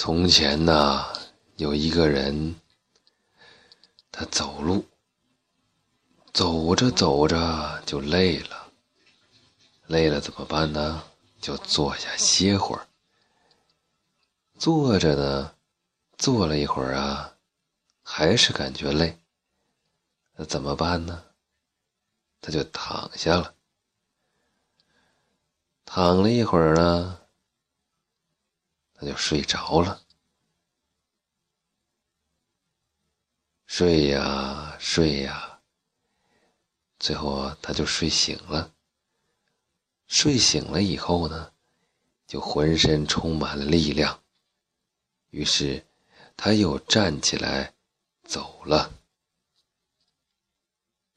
从前呢，有一个人，他走路，走着走着就累了，累了怎么办呢？就坐下歇会儿。坐着呢，坐了一会儿啊，还是感觉累，那怎么办呢？他就躺下了，躺了一会儿呢。他就睡着了，睡呀睡呀，最后他就睡醒了。睡醒了以后呢，就浑身充满了力量，于是他又站起来走了。